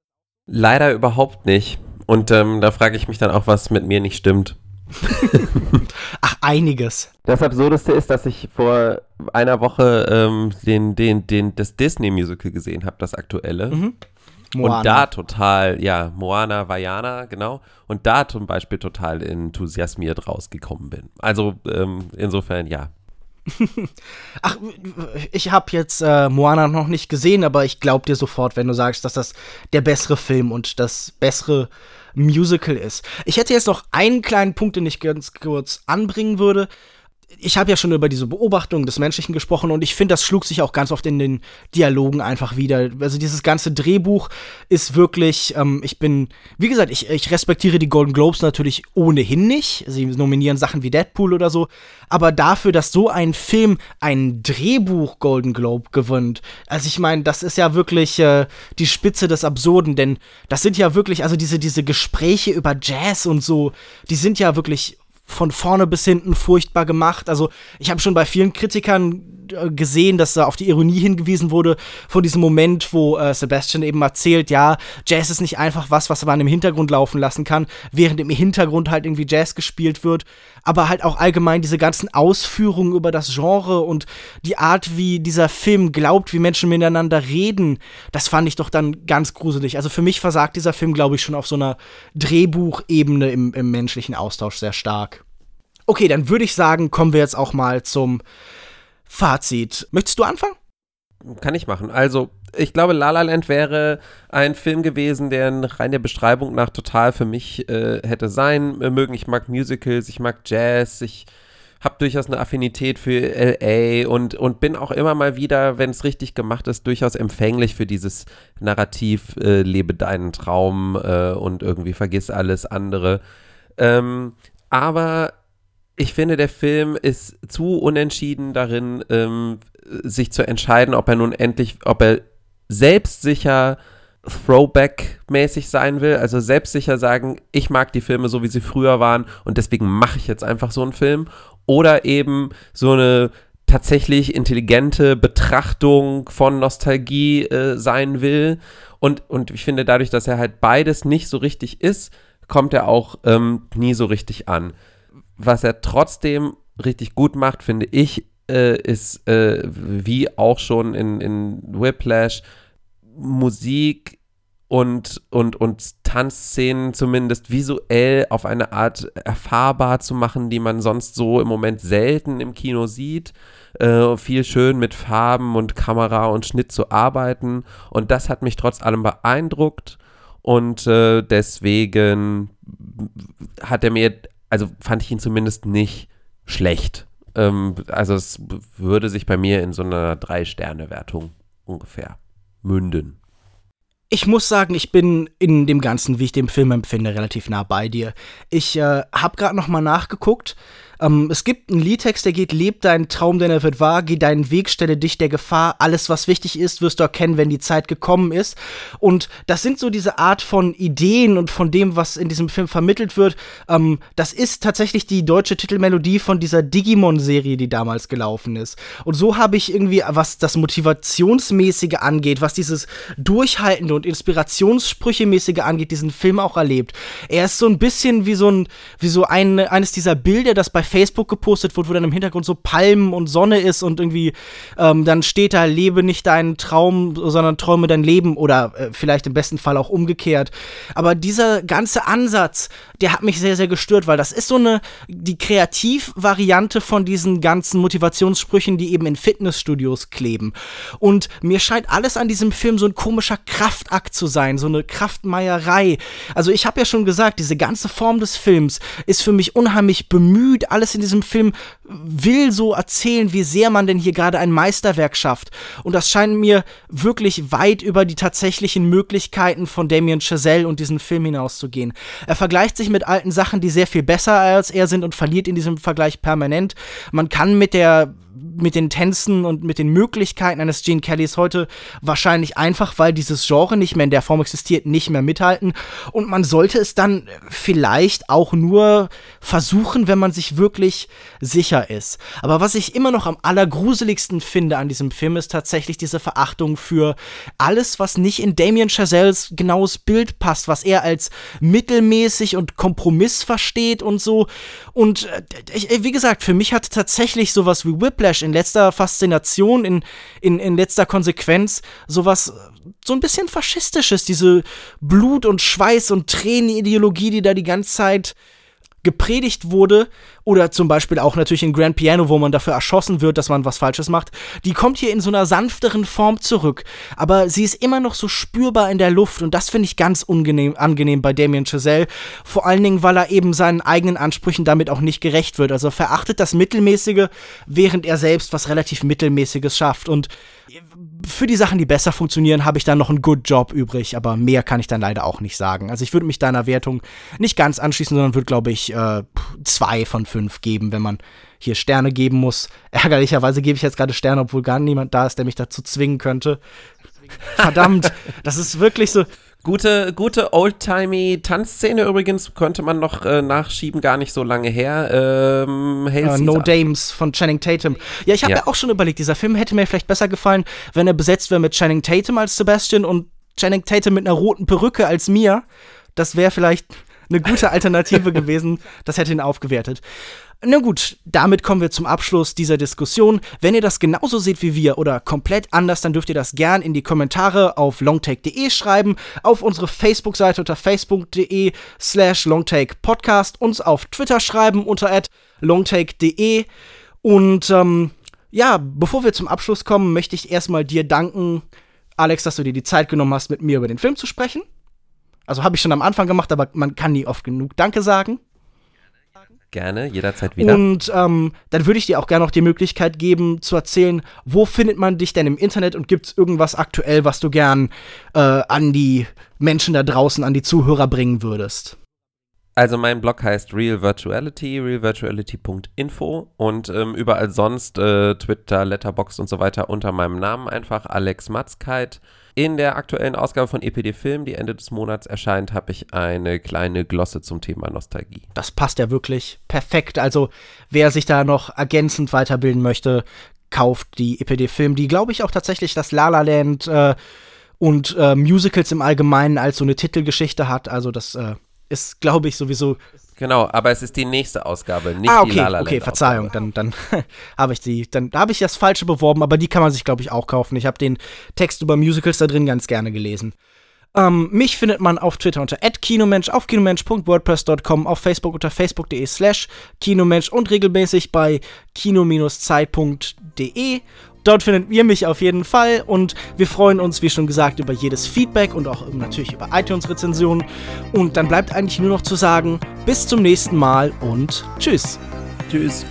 Leider überhaupt nicht. Und ähm, da frage ich mich dann auch, was mit mir nicht stimmt. [laughs] Ach, einiges. Das Absurdeste ist, dass ich vor einer Woche ähm, den, den, den, das Disney-Musical gesehen habe, das aktuelle. Mhm. Und da total, ja, Moana, Vajana, genau. Und da zum Beispiel total enthusiasmiert rausgekommen bin. Also ähm, insofern, ja. [laughs] Ach, ich habe jetzt äh, Moana noch nicht gesehen, aber ich glaube dir sofort, wenn du sagst, dass das der bessere Film und das bessere Musical ist. Ich hätte jetzt noch einen kleinen Punkt, den ich ganz kurz anbringen würde ich habe ja schon über diese Beobachtung des Menschlichen gesprochen und ich finde, das schlug sich auch ganz oft in den Dialogen einfach wieder. Also dieses ganze Drehbuch ist wirklich, ähm, ich bin, wie gesagt, ich, ich respektiere die Golden Globes natürlich ohnehin nicht. Sie nominieren Sachen wie Deadpool oder so, aber dafür, dass so ein Film ein Drehbuch Golden Globe gewinnt, also ich meine, das ist ja wirklich äh, die Spitze des Absurden, denn das sind ja wirklich, also diese, diese Gespräche über Jazz und so, die sind ja wirklich von vorne bis hinten furchtbar gemacht. Also ich habe schon bei vielen Kritikern gesehen, dass da auf die Ironie hingewiesen wurde von diesem Moment, wo äh, Sebastian eben erzählt, ja, Jazz ist nicht einfach was, was man im Hintergrund laufen lassen kann, während im Hintergrund halt irgendwie Jazz gespielt wird, aber halt auch allgemein diese ganzen Ausführungen über das Genre und die Art, wie dieser Film glaubt, wie Menschen miteinander reden, das fand ich doch dann ganz gruselig. Also für mich versagt dieser Film, glaube ich, schon auf so einer Drehbuchebene im, im menschlichen Austausch sehr stark. Okay, dann würde ich sagen, kommen wir jetzt auch mal zum Fazit. Möchtest du anfangen? Kann ich machen. Also, ich glaube, La La Land wäre ein Film gewesen, der rein der Beschreibung nach total für mich äh, hätte sein mögen. Ich mag Musicals, ich mag Jazz, ich habe durchaus eine Affinität für LA und, und bin auch immer mal wieder, wenn es richtig gemacht ist, durchaus empfänglich für dieses Narrativ, äh, lebe deinen Traum äh, und irgendwie vergiss alles andere. Ähm, aber ich finde, der Film ist zu unentschieden darin, ähm, sich zu entscheiden, ob er nun endlich, ob er selbstsicher Throwback-mäßig sein will, also selbstsicher sagen, ich mag die Filme so, wie sie früher waren und deswegen mache ich jetzt einfach so einen Film, oder eben so eine tatsächlich intelligente Betrachtung von Nostalgie äh, sein will. Und, und ich finde, dadurch, dass er halt beides nicht so richtig ist, kommt er auch ähm, nie so richtig an was er trotzdem richtig gut macht, finde ich, äh, ist äh, wie auch schon in, in Whiplash Musik und, und, und Tanzszenen zumindest visuell auf eine Art erfahrbar zu machen, die man sonst so im Moment selten im Kino sieht. Äh, viel schön mit Farben und Kamera und Schnitt zu arbeiten. Und das hat mich trotz allem beeindruckt. Und äh, deswegen hat er mir also fand ich ihn zumindest nicht schlecht. Ähm, also es würde sich bei mir in so einer Drei-Sterne-Wertung ungefähr münden. Ich muss sagen, ich bin in dem Ganzen, wie ich den Film empfinde, relativ nah bei dir. Ich äh, habe gerade noch mal nachgeguckt. Ähm, es gibt einen Liedtext, der geht, leb deinen Traum, denn er wird wahr, geh deinen Weg, stelle dich der Gefahr, alles, was wichtig ist, wirst du erkennen, wenn die Zeit gekommen ist. Und das sind so diese Art von Ideen und von dem, was in diesem Film vermittelt wird. Ähm, das ist tatsächlich die deutsche Titelmelodie von dieser Digimon-Serie, die damals gelaufen ist. Und so habe ich irgendwie, was das Motivationsmäßige angeht, was dieses Durchhaltende und Inspirationssprüchemäßige angeht, diesen Film auch erlebt. Er ist so ein bisschen wie so ein, wie so ein, eines dieser Bilder, das bei Facebook gepostet wird, wo dann im Hintergrund so Palmen und Sonne ist und irgendwie ähm, dann steht da, lebe nicht deinen Traum, sondern träume dein Leben oder äh, vielleicht im besten Fall auch umgekehrt. Aber dieser ganze Ansatz, der hat mich sehr, sehr gestört, weil das ist so eine, die Kreativvariante von diesen ganzen Motivationssprüchen, die eben in Fitnessstudios kleben. Und mir scheint alles an diesem Film so ein komischer Kraftakt zu sein, so eine Kraftmeierei. Also ich habe ja schon gesagt, diese ganze Form des Films ist für mich unheimlich bemüht, alles in diesem Film will so erzählen, wie sehr man denn hier gerade ein Meisterwerk schafft. Und das scheint mir wirklich weit über die tatsächlichen Möglichkeiten von Damien Chazelle und diesem Film hinauszugehen. Er vergleicht sich mit alten Sachen, die sehr viel besser als er sind und verliert in diesem Vergleich permanent. Man kann mit der mit den Tänzen und mit den Möglichkeiten eines Gene Kellys heute wahrscheinlich einfach, weil dieses Genre nicht mehr in der Form existiert, nicht mehr mithalten. Und man sollte es dann vielleicht auch nur versuchen, wenn man sich wirklich sicher ist. Aber was ich immer noch am allergruseligsten finde an diesem Film, ist tatsächlich diese Verachtung für alles, was nicht in Damien Chazelles genaues Bild passt, was er als mittelmäßig und Kompromiss versteht und so. Und äh, wie gesagt, für mich hat tatsächlich sowas wie Whiplash in letzter Faszination, in, in, in letzter Konsequenz sowas so ein bisschen faschistisches, diese Blut- und Schweiß- und Tränenideologie, die da die ganze Zeit gepredigt wurde, oder zum Beispiel auch natürlich in Grand Piano, wo man dafür erschossen wird, dass man was Falsches macht, die kommt hier in so einer sanfteren Form zurück. Aber sie ist immer noch so spürbar in der Luft und das finde ich ganz unangenehm, angenehm bei Damien Chazelle. Vor allen Dingen, weil er eben seinen eigenen Ansprüchen damit auch nicht gerecht wird. Also verachtet das Mittelmäßige, während er selbst was relativ Mittelmäßiges schafft. Und für die Sachen, die besser funktionieren, habe ich dann noch einen Good Job übrig, aber mehr kann ich dann leider auch nicht sagen. Also ich würde mich deiner Wertung nicht ganz anschließen, sondern würde, glaube ich, äh, zwei von fünf geben, wenn man hier Sterne geben muss. Ärgerlicherweise gebe ich jetzt gerade Sterne, obwohl gar niemand da ist, der mich dazu zwingen könnte. Verdammt, das ist wirklich so. Gute, gute oldtimey Tanzszene übrigens könnte man noch äh, nachschieben, gar nicht so lange her. Ähm, uh, no Dames von Channing Tatum. Ja, ich habe ja. ja auch schon überlegt, dieser Film hätte mir vielleicht besser gefallen, wenn er besetzt wäre mit Channing Tatum als Sebastian und Channing Tatum mit einer roten Perücke als Mia. Das wäre vielleicht eine gute Alternative gewesen. Das hätte ihn aufgewertet. Na gut, damit kommen wir zum Abschluss dieser Diskussion. Wenn ihr das genauso seht wie wir oder komplett anders, dann dürft ihr das gern in die Kommentare auf longtake.de schreiben, auf unsere Facebook-Seite unter facebook.de slash longtakepodcast, uns auf Twitter schreiben unter longtake.de und ähm, ja, bevor wir zum Abschluss kommen, möchte ich erstmal dir danken, Alex, dass du dir die Zeit genommen hast, mit mir über den Film zu sprechen. Also habe ich schon am Anfang gemacht, aber man kann nie oft genug Danke sagen. Gerne, jederzeit wieder. Und ähm, dann würde ich dir auch gerne noch die Möglichkeit geben, zu erzählen, wo findet man dich denn im Internet und gibt es irgendwas aktuell, was du gern äh, an die Menschen da draußen, an die Zuhörer bringen würdest? Also mein Blog heißt Real Virtuality, realvirtuality.info und ähm, überall sonst äh, Twitter, Letterboxd und so weiter unter meinem Namen einfach Alex Matzkeit. In der aktuellen Ausgabe von EPD Film, die Ende des Monats erscheint, habe ich eine kleine Glosse zum Thema Nostalgie. Das passt ja wirklich perfekt. Also, wer sich da noch ergänzend weiterbilden möchte, kauft die EPD Film, die, glaube ich, auch tatsächlich das La La Land äh, und äh, Musicals im Allgemeinen als so eine Titelgeschichte hat. Also, das äh, ist, glaube ich, sowieso Genau, aber es ist die nächste Ausgabe, nicht ah, okay, die La La Okay, Verzeihung, Ausgabe. dann, dann [laughs] habe ich die, dann habe ich das Falsche beworben, aber die kann man sich, glaube ich, auch kaufen. Ich habe den Text über Musicals da drin ganz gerne gelesen. Ähm, mich findet man auf Twitter unter @kinomensch, auf kinomensch.wordpress.com, auf Facebook unter facebook.de slash kinomensch und regelmäßig bei kino-zeit.de Dort findet ihr mich auf jeden Fall und wir freuen uns, wie schon gesagt, über jedes Feedback und auch natürlich über iTunes-Rezensionen. Und dann bleibt eigentlich nur noch zu sagen, bis zum nächsten Mal und tschüss. Tschüss.